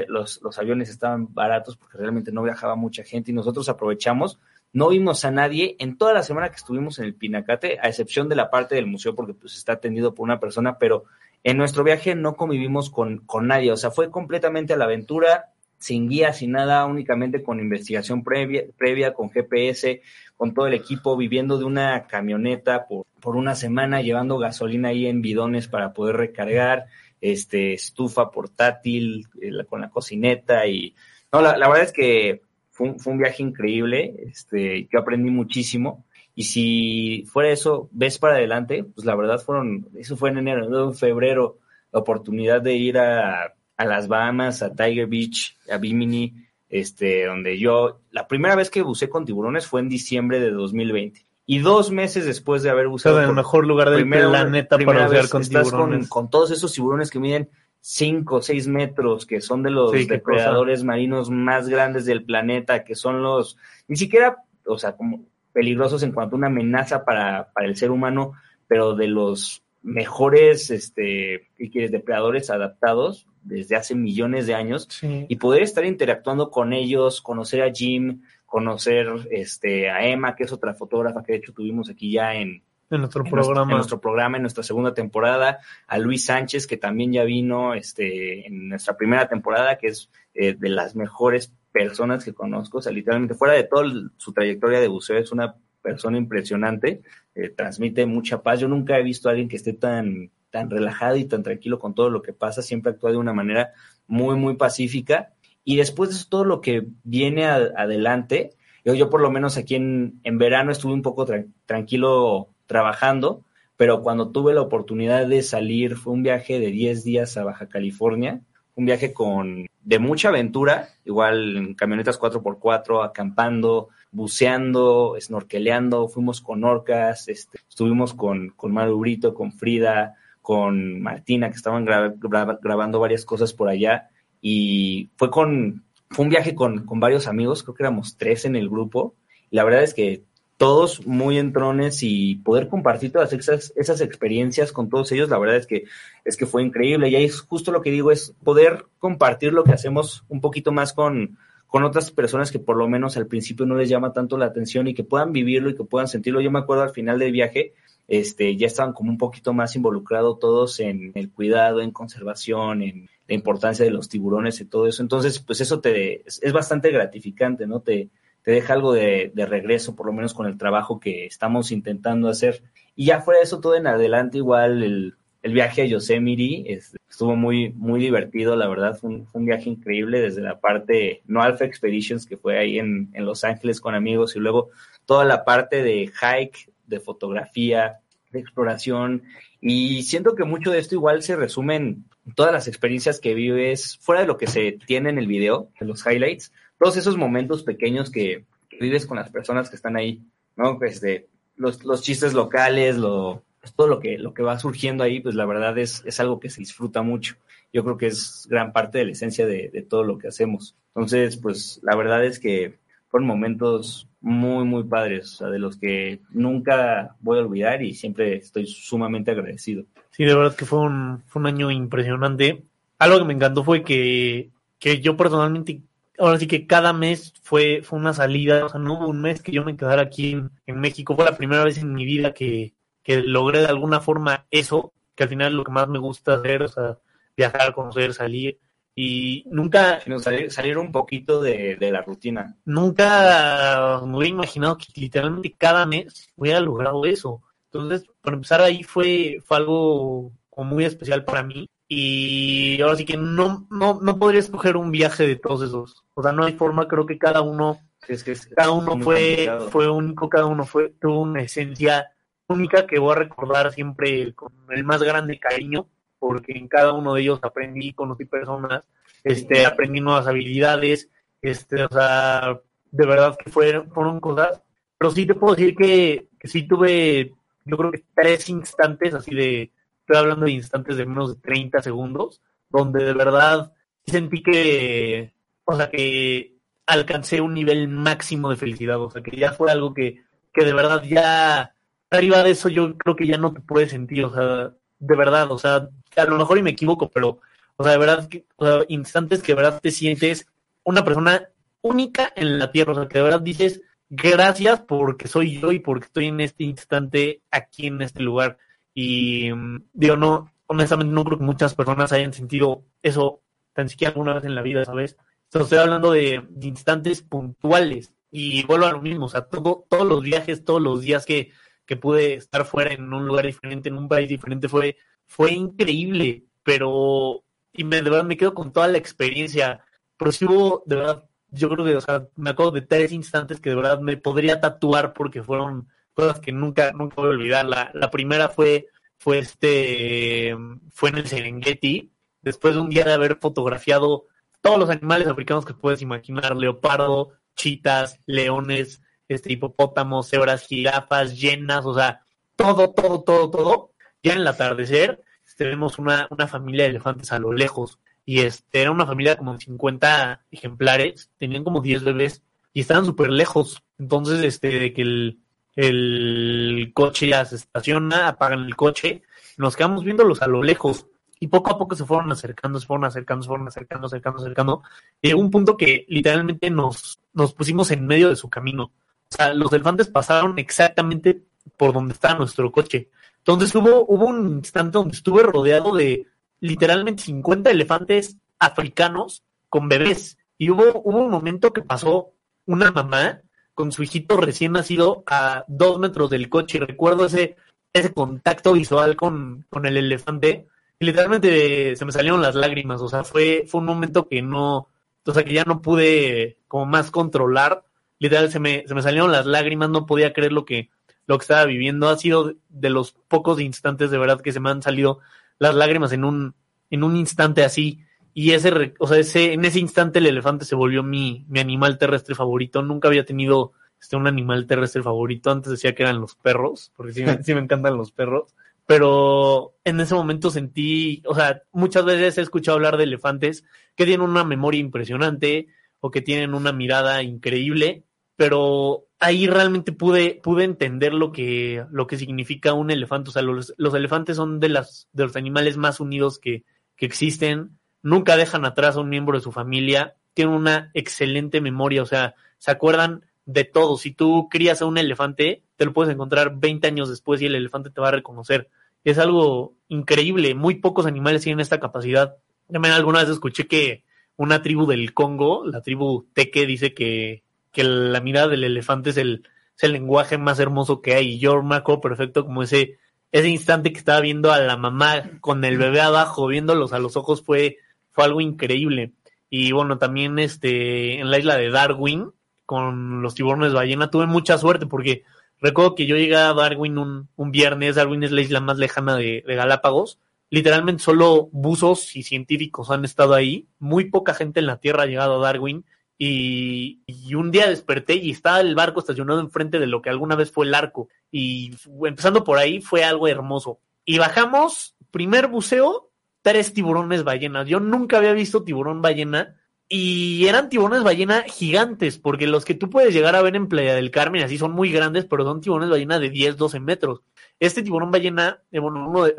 los, los aviones estaban baratos porque realmente no viajaba mucha gente y nosotros aprovechamos, no vimos a nadie en toda la semana que estuvimos en el Pinacate, a excepción de la parte del museo porque pues está atendido por una persona, pero en nuestro viaje no convivimos con, con nadie, o sea, fue completamente a la aventura, sin guía, sin nada, únicamente con investigación previa, previa con GPS, con todo el equipo, viviendo de una camioneta por, por una semana, llevando gasolina ahí en bidones para poder recargar, este, estufa portátil, con la cocineta y, no, la, la verdad es que fue un, fue un viaje increíble, este, yo aprendí muchísimo. Y si fuera eso, ves para adelante, pues la verdad fueron, eso fue en enero, en febrero, la oportunidad de ir a, a las Bahamas, a Tiger Beach, a Bimini, este, donde yo, la primera vez que buceé con tiburones fue en diciembre de 2020. Y dos meses después de haber O sea, el mejor lugar del primera- planeta primera para bucear con estás tiburones. Con, con todos esos tiburones que miden 5 o 6 metros, que son de los Sí, depredadores marinos más grandes del planeta, que son los, ni siquiera, o sea, como peligrosos en cuanto a una amenaza para, para el ser humano, pero de los mejores, este, ¿qué quieres? Depredadores adaptados, desde hace millones de años y poder estar interactuando con ellos, conocer a Jim, conocer este, a Emma, que es otra fotógrafa que de hecho tuvimos aquí ya en, en nuestro en programa. Nuestro, en nuestro programa, en nuestra segunda temporada, a Luis Sánchez, que también ya vino este, en nuestra primera temporada, que es eh, de las mejores personas que conozco, o sea, literalmente fuera de toda su trayectoria de buceo, es una persona impresionante, eh, transmite mucha paz. Yo nunca he visto a alguien que esté tan, tan relajado y tan tranquilo con todo lo que pasa, siempre actúa de una manera muy, muy pacífica. Y después de todo lo que viene adelante, yo, yo por lo menos aquí en, en verano estuve un poco tra tranquilo trabajando, pero cuando tuve la oportunidad de salir, fue un viaje de 10 días a Baja California, un viaje con de mucha aventura, igual en camionetas 4x4, acampando, buceando, snorkeleando, fuimos con orcas, este, estuvimos con, con Maru con Frida, con Martina, que estaban gra gra grabando varias cosas por allá, y fue con, fue un viaje con, con varios amigos, creo que éramos tres en el grupo, y la verdad es que todos muy entrones y poder compartir todas esas, esas experiencias con todos ellos, la verdad es que, es que fue increíble. Y ahí es justo lo que digo, es poder compartir lo que hacemos un poquito más con, con otras personas que por lo menos al principio no les llama tanto la atención y que puedan vivirlo y que puedan sentirlo. Yo me acuerdo al final del viaje, este, ya estaban como un poquito más involucrados todos en el cuidado, en conservación, en la importancia de los tiburones y todo eso. Entonces, pues eso te, es, bastante gratificante, ¿no? Te, te deja algo de, de, regreso, por lo menos con el trabajo que estamos intentando hacer. Y ya fuera de eso, todo en adelante, igual el, el viaje a Yosemite es, estuvo muy, muy divertido, la verdad, fue un, fue un, viaje increíble desde la parte no Alpha Expeditions, que fue ahí en, en Los Ángeles con amigos, y luego toda la parte de hike, de fotografía, de exploración. Y siento que mucho de esto igual se resume en todas las experiencias que vives, fuera de lo que se tiene en el video, de los highlights, todos esos momentos pequeños que, que, vives con las personas que están ahí, ¿no? Pues de los, los chistes locales, lo, pues todo lo que, lo que va surgiendo ahí, pues la verdad es, es algo que se disfruta mucho. Yo creo que es gran parte de la esencia de, de todo lo que hacemos. Entonces, pues la verdad es que fueron momentos muy, muy padres, de los que nunca voy a olvidar y siempre estoy sumamente agradecido. Sí, de verdad que fue un, fue un año impresionante. Algo que me encantó fue que, que yo personalmente ahora sí que cada mes fue, fue una salida, o sea, no hubo un mes que yo me quedara aquí en, México, fue la primera vez en mi vida que, que, logré de alguna forma eso, que al final lo que más me gusta hacer, o sea, viajar, conocer, salir, y nunca... Sino salir, un poquito de, de, la rutina. Nunca me hubiera imaginado que literalmente cada mes hubiera logrado eso. Entonces, para empezar ahí fue, fue algo muy especial para mí y ahora sí que no, no, no podría escoger un viaje de todos esos. O sea, no hay forma, creo que cada uno, es que es, cada uno fue, fue único, cada uno fue, tuvo una esencia única que voy a recordar siempre con el más grande cariño, porque en cada uno de ellos aprendí, conocí personas, este, aprendí nuevas habilidades, este, o sea, de verdad que fueron, fueron cosas, pero sí te puedo decir que, que sí tuve, yo creo que tres instantes así de, estoy hablando de instantes de menos de 30 segundos, donde de verdad sentí que, o sea, que alcancé un nivel máximo de felicidad, o sea, que ya fue algo que, que de verdad ya, arriba de eso yo creo que ya no te puedes sentir, o sea, de verdad, o sea, a lo mejor y me equivoco, pero, o sea, de verdad, o sea, instantes que de verdad te sientes una persona única en la tierra, o sea, que de verdad dices, gracias porque soy yo y porque estoy en este instante aquí en este lugar. Y digo, no, honestamente no creo que muchas personas hayan sentido eso tan siquiera alguna vez en la vida, ¿sabes? Sea, estoy hablando de, de, instantes puntuales y vuelvo a lo mismo, o sea, todo, todos los viajes, todos los días que, que pude estar fuera en un lugar diferente, en un país diferente, fue, fue increíble, pero, y me, de verdad me quedo con toda la experiencia, pero sí hubo, de verdad, yo creo que, o sea, me acuerdo de tres instantes que de verdad me podría tatuar porque fueron cosas que nunca, nunca voy a olvidar. La, la primera fue, fue este, fue en el Serengeti, después de un día de haber fotografiado todos los animales africanos que puedes imaginar, leopardo, chitas, leones, este hipopótamos, cebras, jirafas, llenas, o sea, todo, todo, todo, todo. Ya en el atardecer tenemos una, una familia de elefantes a lo lejos y este era una familia como 50 ejemplares, tenían como 10 bebés y estaban súper lejos. Entonces, este, de que el, el coche ya se estaciona, apagan el coche, nos quedamos viéndolos a lo lejos y poco a poco se fueron acercando, se fueron acercando, se fueron acercando, acercando, acercando. Llegó un punto que literalmente nos, nos pusimos en medio de su camino. O sea, los elefantes pasaron exactamente por donde estaba nuestro coche. Entonces hubo, hubo un instante donde estuve rodeado de literalmente 50 elefantes africanos con bebés. Y hubo, hubo un momento que pasó una mamá con su hijito recién nacido a dos metros del coche. Y recuerdo ese, ese contacto visual con, con el elefante y literalmente se me salieron las lágrimas, o sea, fue, fue un momento que no, o sea, que ya no pude como más controlar, literal se me, se me salieron las lágrimas, no podía creer lo que, lo que estaba viviendo, ha sido de los pocos instantes de verdad que se me han salido las lágrimas en un, en un instante así, y ese, o sea, ese, en ese instante el elefante se volvió mi, mi animal terrestre favorito, nunca había tenido este, un animal terrestre favorito, antes decía que eran los perros, porque sí sí me encantan los perros, pero en ese momento sentí, o sea, muchas veces he escuchado hablar de elefantes que tienen una memoria impresionante o que tienen una mirada increíble, pero ahí realmente pude, pude entender lo que, lo que significa un elefante. O sea, los, los elefantes son de, las, de los animales más unidos que, que existen, nunca dejan atrás a un miembro de su familia, tienen una excelente memoria, o sea, se acuerdan de todo. Si tú crías a un elefante, te lo puedes encontrar 20 años después y el elefante te va a reconocer es algo increíble. Muy pocos animales tienen esta capacidad. También alguna vez escuché que una tribu del Congo, la tribu Teke, dice que, que la mirada del elefante es el, es el lenguaje más hermoso que hay. Y yo me acuerdo perfecto como ese, ese instante que estaba viendo a la mamá con el bebé abajo, viéndolos a los ojos, fue, fue algo increíble. Y bueno, también este, en la isla de Darwin, con los tiburones ballena, tuve mucha suerte porque Recuerdo que yo llegué a Darwin un, un viernes, Darwin es la isla más lejana de, Galápagos. Literalmente solo buzos y científicos han estado ahí. Muy poca gente en la Tierra ha llegado a Darwin. Y, un día desperté y estaba el barco estacionado enfrente de lo que alguna vez fue el arco. Y empezando por ahí fue algo hermoso. Y bajamos, primer buceo, tres tiburones ballenas. Yo nunca había visto tiburón ballena y eran tiburones ballena gigantes, porque los que tú puedes llegar a ver en Playa del Carmen, así son muy grandes, pero son tiburones ballena de 10, 12 metros. Este tiburón ballena, eh, bueno, uno de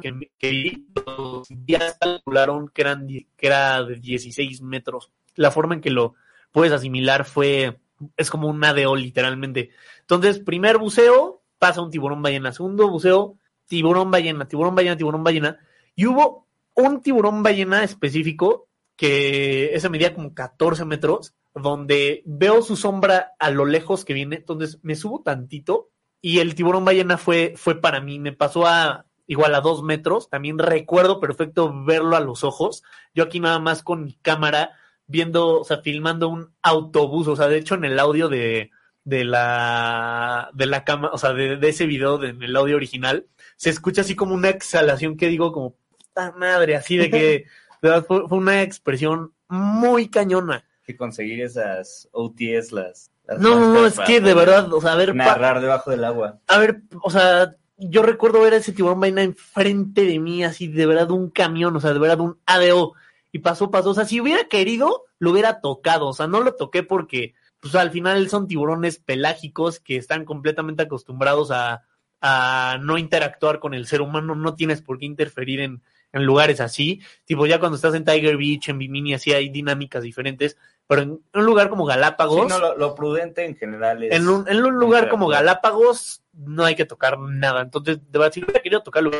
que, que los días calcularon que, eran, que era de 16 metros. La forma en que lo puedes asimilar fue, es como un ADO literalmente. Entonces, primer buceo, pasa un tiburón ballena. Segundo buceo, tiburón ballena, tiburón ballena, tiburón ballena. Y hubo un tiburón ballena específico que ese medía como 14 metros, donde veo su sombra a lo lejos que viene, entonces me subo tantito y el tiburón ballena fue, fue para mí, me pasó a igual a dos metros, también recuerdo perfecto verlo a los ojos, yo aquí nada más con mi cámara viendo, o sea, filmando un autobús, o sea, de hecho en el audio de, de la de la cámara, o sea, de, ese video, de, en el audio original, se escucha así como una exhalación que digo como, puta madre, así de que fue, una expresión muy cañona. Que conseguir esas OTS, las... no, no, es que de verdad, o sea, a ver... Narrar debajo del agua. A ver, o sea, yo recuerdo ver a ese tiburón vaina enfrente de mí, así de verdad un camión, o sea, de verdad un ADO. Y pasó, pasó. O sea, si hubiera querido, lo hubiera tocado. O sea, no lo toqué porque, pues al final son tiburones pelágicos que están completamente acostumbrados a, a no interactuar con el ser humano. No tienes por qué interferir en, en lugares así. Tipo, ya cuando estás en Tiger Beach, en Bimini, así hay dinámicas diferentes. Pero en un lugar como Galápagos. Sí, no, lo, prudente en general es. En un, en un lugar como Galápagos, no hay que tocar nada. Entonces, de verdad, si hubiera querido tocarlo,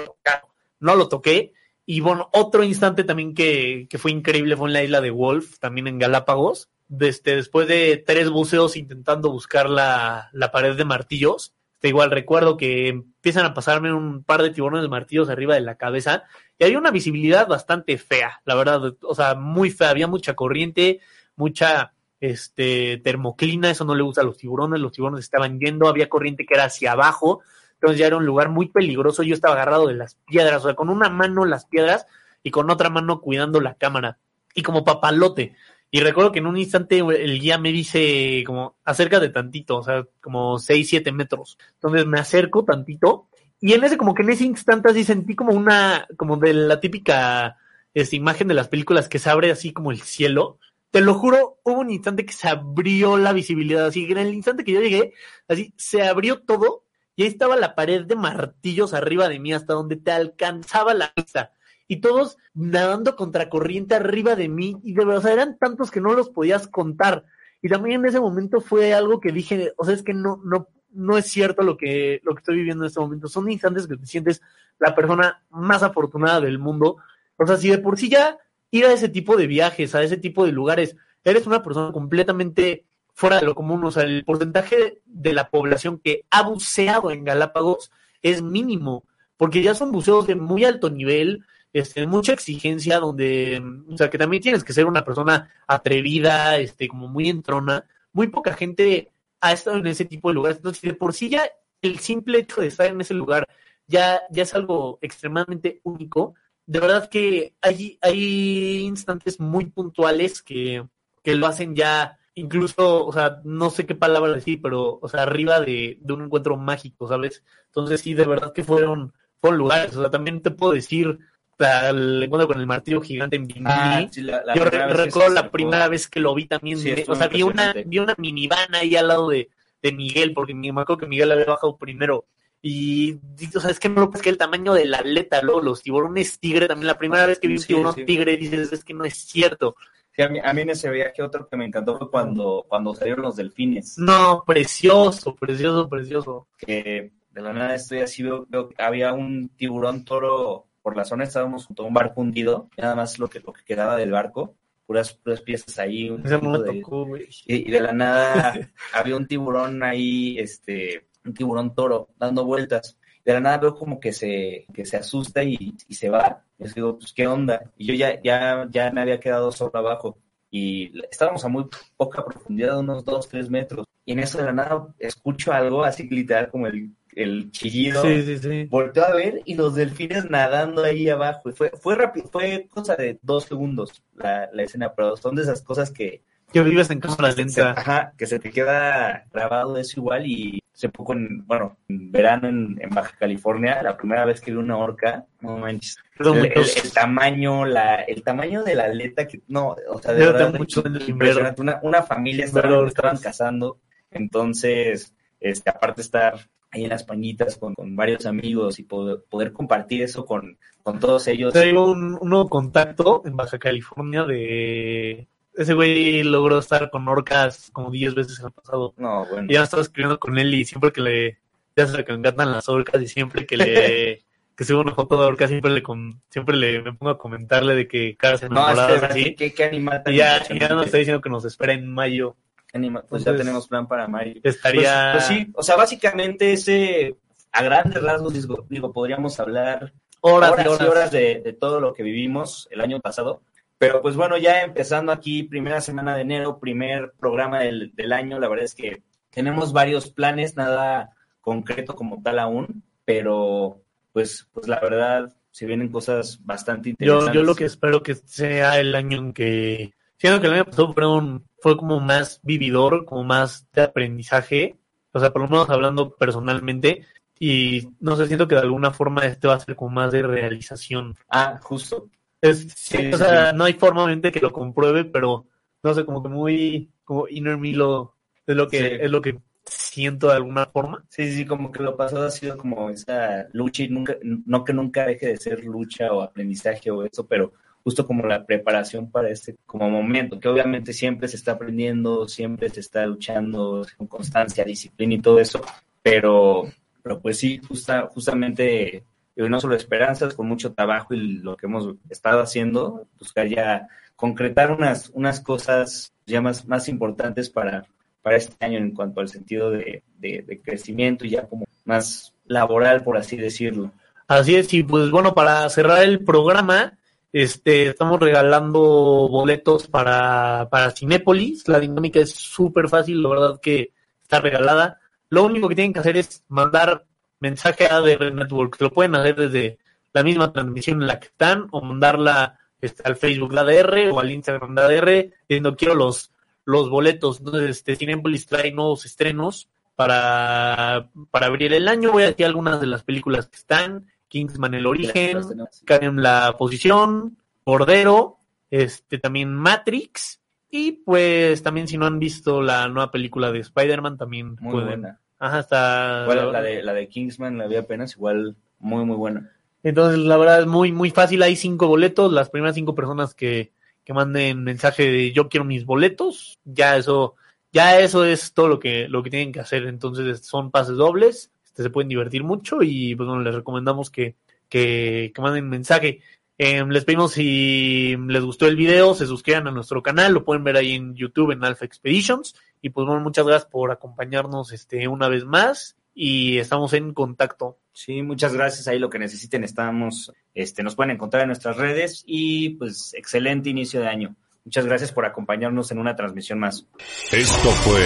no lo toqué. Y bueno, otro instante también que, que, fue increíble fue en la isla de Wolf, también en Galápagos. Desde, después de tres buceos intentando buscar la, la pared de martillos, igual recuerdo que empiezan a pasarme un par de tiburones de martillos arriba de la cabeza y había una visibilidad bastante fea, la verdad, o sea, muy fea, había mucha corriente, mucha este termoclina, eso no le gusta a los tiburones, los tiburones estaban yendo, había corriente que era hacia abajo, entonces ya era un lugar muy peligroso, yo estaba agarrado de las piedras, o sea, con una mano las piedras y con otra mano cuidando la cámara y como papalote. Y recuerdo que en un instante el guía me dice como acércate tantito, o sea, como 6, 7 metros. Entonces me acerco tantito y en ese, como que en ese instante así sentí como una, como de la típica esta imagen de las películas que se abre así como el cielo. Te lo juro, hubo un instante que se abrió la visibilidad, así que en el instante que yo llegué, así se abrió todo ahí estaba la pared de martillos arriba de mí hasta donde te alcanzaba la vista y todos nadando contracorriente arriba de mí, y de verdad, o sea, eran tantos que no los podías contar. Y también en ese momento fue algo que dije, o sea, es que no, no, no es cierto lo que, lo que estoy viviendo en este momento. Son instantes que te sientes la persona más afortunada del mundo. O sea, si de por sí ya ir a ese tipo de viajes, a ese tipo de lugares, eres una persona completamente fuera de lo común. O sea, el porcentaje de la población que ha buceado en Galápagos es mínimo, porque ya son buceos de muy alto nivel, este, mucha exigencia, donde, o sea, que también tienes que ser una persona atrevida, este, como muy entrona. Muy poca gente ha estado en ese tipo de lugares. Entonces, de por sí ya el simple hecho de estar en ese lugar ya, ya es algo extremadamente único. De verdad que hay, hay instantes muy puntuales que, que lo hacen ya incluso, o sea, no sé qué palabra decir, pero, o sea, arriba de, de un encuentro mágico, ¿sabes? Entonces sí, de verdad que fueron, fueron lugares, o sea, también te puedo decir, el encuentro con el martillo gigante en Bimini. Ah, sí, la- la Yo re- recuerdo la primera vez que lo vi también, Sí, de- o sea, vi una, vi una minivan ahí al lado de, de Miguel, porque me acuerdo que Miguel había bajado primero. Y, o sea, es que no lo es que el tamaño de la aleta, luego los tiburones tigre, también la primera vez que vi un Sí, tiburón tigre, dices, es que no es cierto. Sí, a, mí, a mí en ese viaje otro que me encantó fue cuando, cuando salieron los delfines. No, precioso, precioso, precioso. Que de la nada estoy así, veo, veo que había un tiburón toro por la zona, estábamos junto a un barco hundido, nada más lo que, lo que quedaba del barco, puras, puras piezas ahí. Un de- tocó, y, y de la nada había un tiburón ahí, este, un tiburón toro dando vueltas. De la nada veo como que se, que se asusta y, y se va. Y yo digo, pues, ¿qué onda? Y yo ya, ya, ya me había quedado solo abajo. Y estábamos a muy poca profundidad, unos dos, tres metros. Y en eso de la nada escucho algo así literal como el, el chillido. Sí, sí, sí. Volteo a ver y los delfines nadando ahí abajo. Y fue, fue rápido, fue cosa de dos segundos la, la escena, pero son de esas cosas que, Que vives en cámara lenta. ajá, que se te queda grabado eso igual y hace poco en, bueno, en verano en, en Baja California, la primera vez que vi una orca, no manches, el, el- muchos- el tamaño, la, el tamaño de la aleta que, no, o sea, de verdad, sin impresionante, una, una familia ver estaban, cazando, entonces, este, aparte de estar ahí en las pañitas con, con varios amigos y poder, poder compartir eso con, con todos ellos. Tengo un, un nuevo contacto en Baja California de... Ese güey logró estar con orcas como 10 veces en el pasado. No, bueno. Y ya estaba escribiendo con él y siempre que le... Ya que me encantan las orcas y siempre que le... que subo una foto de orca siempre le con, siempre le me pongo a comentarle de que caras No, enamoradas que, así. ¿qué, qué animal tan Y ya, ya nos está diciendo que nos espera en mayo. Anima- pues ya tenemos plan para Mario. estaría- Pues, pues sí, o sea, básicamente ese, a grandes rasgos, digo, digo, podríamos hablar Horas y y horas. horas de, de todo lo que vivimos el año pasado. Pero pues bueno, ya empezando aquí, primera semana de enero, primer programa del, del año, la verdad es que tenemos varios planes, nada concreto como tal aún, pero pues, pues la verdad se vienen cosas bastante Yo, interesantes. yo lo que espero que sea el año en que, siendo que el año pasado fue, un- fue como más vividor, como más de aprendizaje, o sea, por lo menos hablando personalmente, y no sé, siento que de alguna forma este va a ser como más de realización. Ah, justo. Es, Sí, o sea, no hay forma obviamente que lo compruebe, pero no sé, como que muy, como inner me lo, es lo que, es lo que siento de alguna forma. Sí, sí, sí, como que lo pasado ha sido como esa lucha y nunca, no que nunca deje de ser lucha o aprendizaje o eso, pero justo como la preparación para este como momento, que obviamente siempre se está aprendiendo, siempre se está luchando con constancia, disciplina y todo eso, pero, pero pues sí, justa, justamente y no solo esperanzas, con mucho trabajo y lo que hemos estado haciendo, buscar ya concretar unas, unas cosas ya más, más importantes para, para este año en cuanto al sentido de, de, crecimiento y ya como más laboral, por así decirlo. Así es, y pues bueno, para cerrar el programa, este, estamos regalando boletos para, para Cinépolis. La dinámica es súper fácil, la verdad que está regalada. Lo único que tienen que hacer es mandar mensaje a ADR Network. Lo pueden hacer desde la misma transmisión en la que están o mandarla este, al Facebook de ADR o al Instagram de ADR diciendo quiero los, los boletos. Entonces, este, Cinépolis trae nuevos estrenos para, para abrir el año. Voy a decir algunas de las películas que están. Kingsman El Origen. Karen La Posición, Cordero, este también Matrix y pues también si no han visto la nueva película de Spider-Man también Muy pueden. buena. Ajá, está la de, la de Kingsman la vi apenas, igual muy, muy buena. Entonces, la verdad es muy, muy fácil. Hay cinco boletos. Las primeras cinco personas que, que manden mensaje de yo quiero mis boletos, ya eso, ya eso es todo lo que, lo que tienen que hacer. Entonces, son pases dobles. Este, se pueden divertir mucho y pues bueno, les recomendamos que, que, que manden mensaje. Eh, les pedimos si les gustó el video, se suscriban a nuestro canal, lo pueden ver ahí en YouTube en Alpha Expeditions. Y pues bueno, muchas gracias por acompañarnos este una vez más y estamos en contacto. Sí, muchas gracias. Ahí lo que necesiten estamos, este, nos pueden encontrar en nuestras redes y pues excelente inicio de año. Muchas gracias por acompañarnos en una transmisión más. Esto fue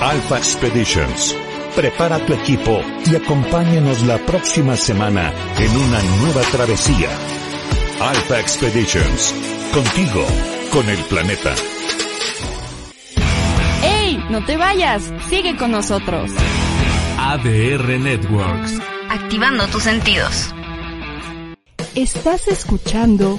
Alpha Expeditions. Prepara tu equipo y acompáñanos la próxima semana en una nueva travesía. Alpha Expeditions. Contigo, con el planeta. No te vayas. Sigue con nosotros. ADR Networks. Activando tus sentidos. Estás escuchando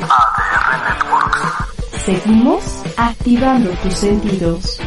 ADR Networks. Seguimos activando tus sentidos.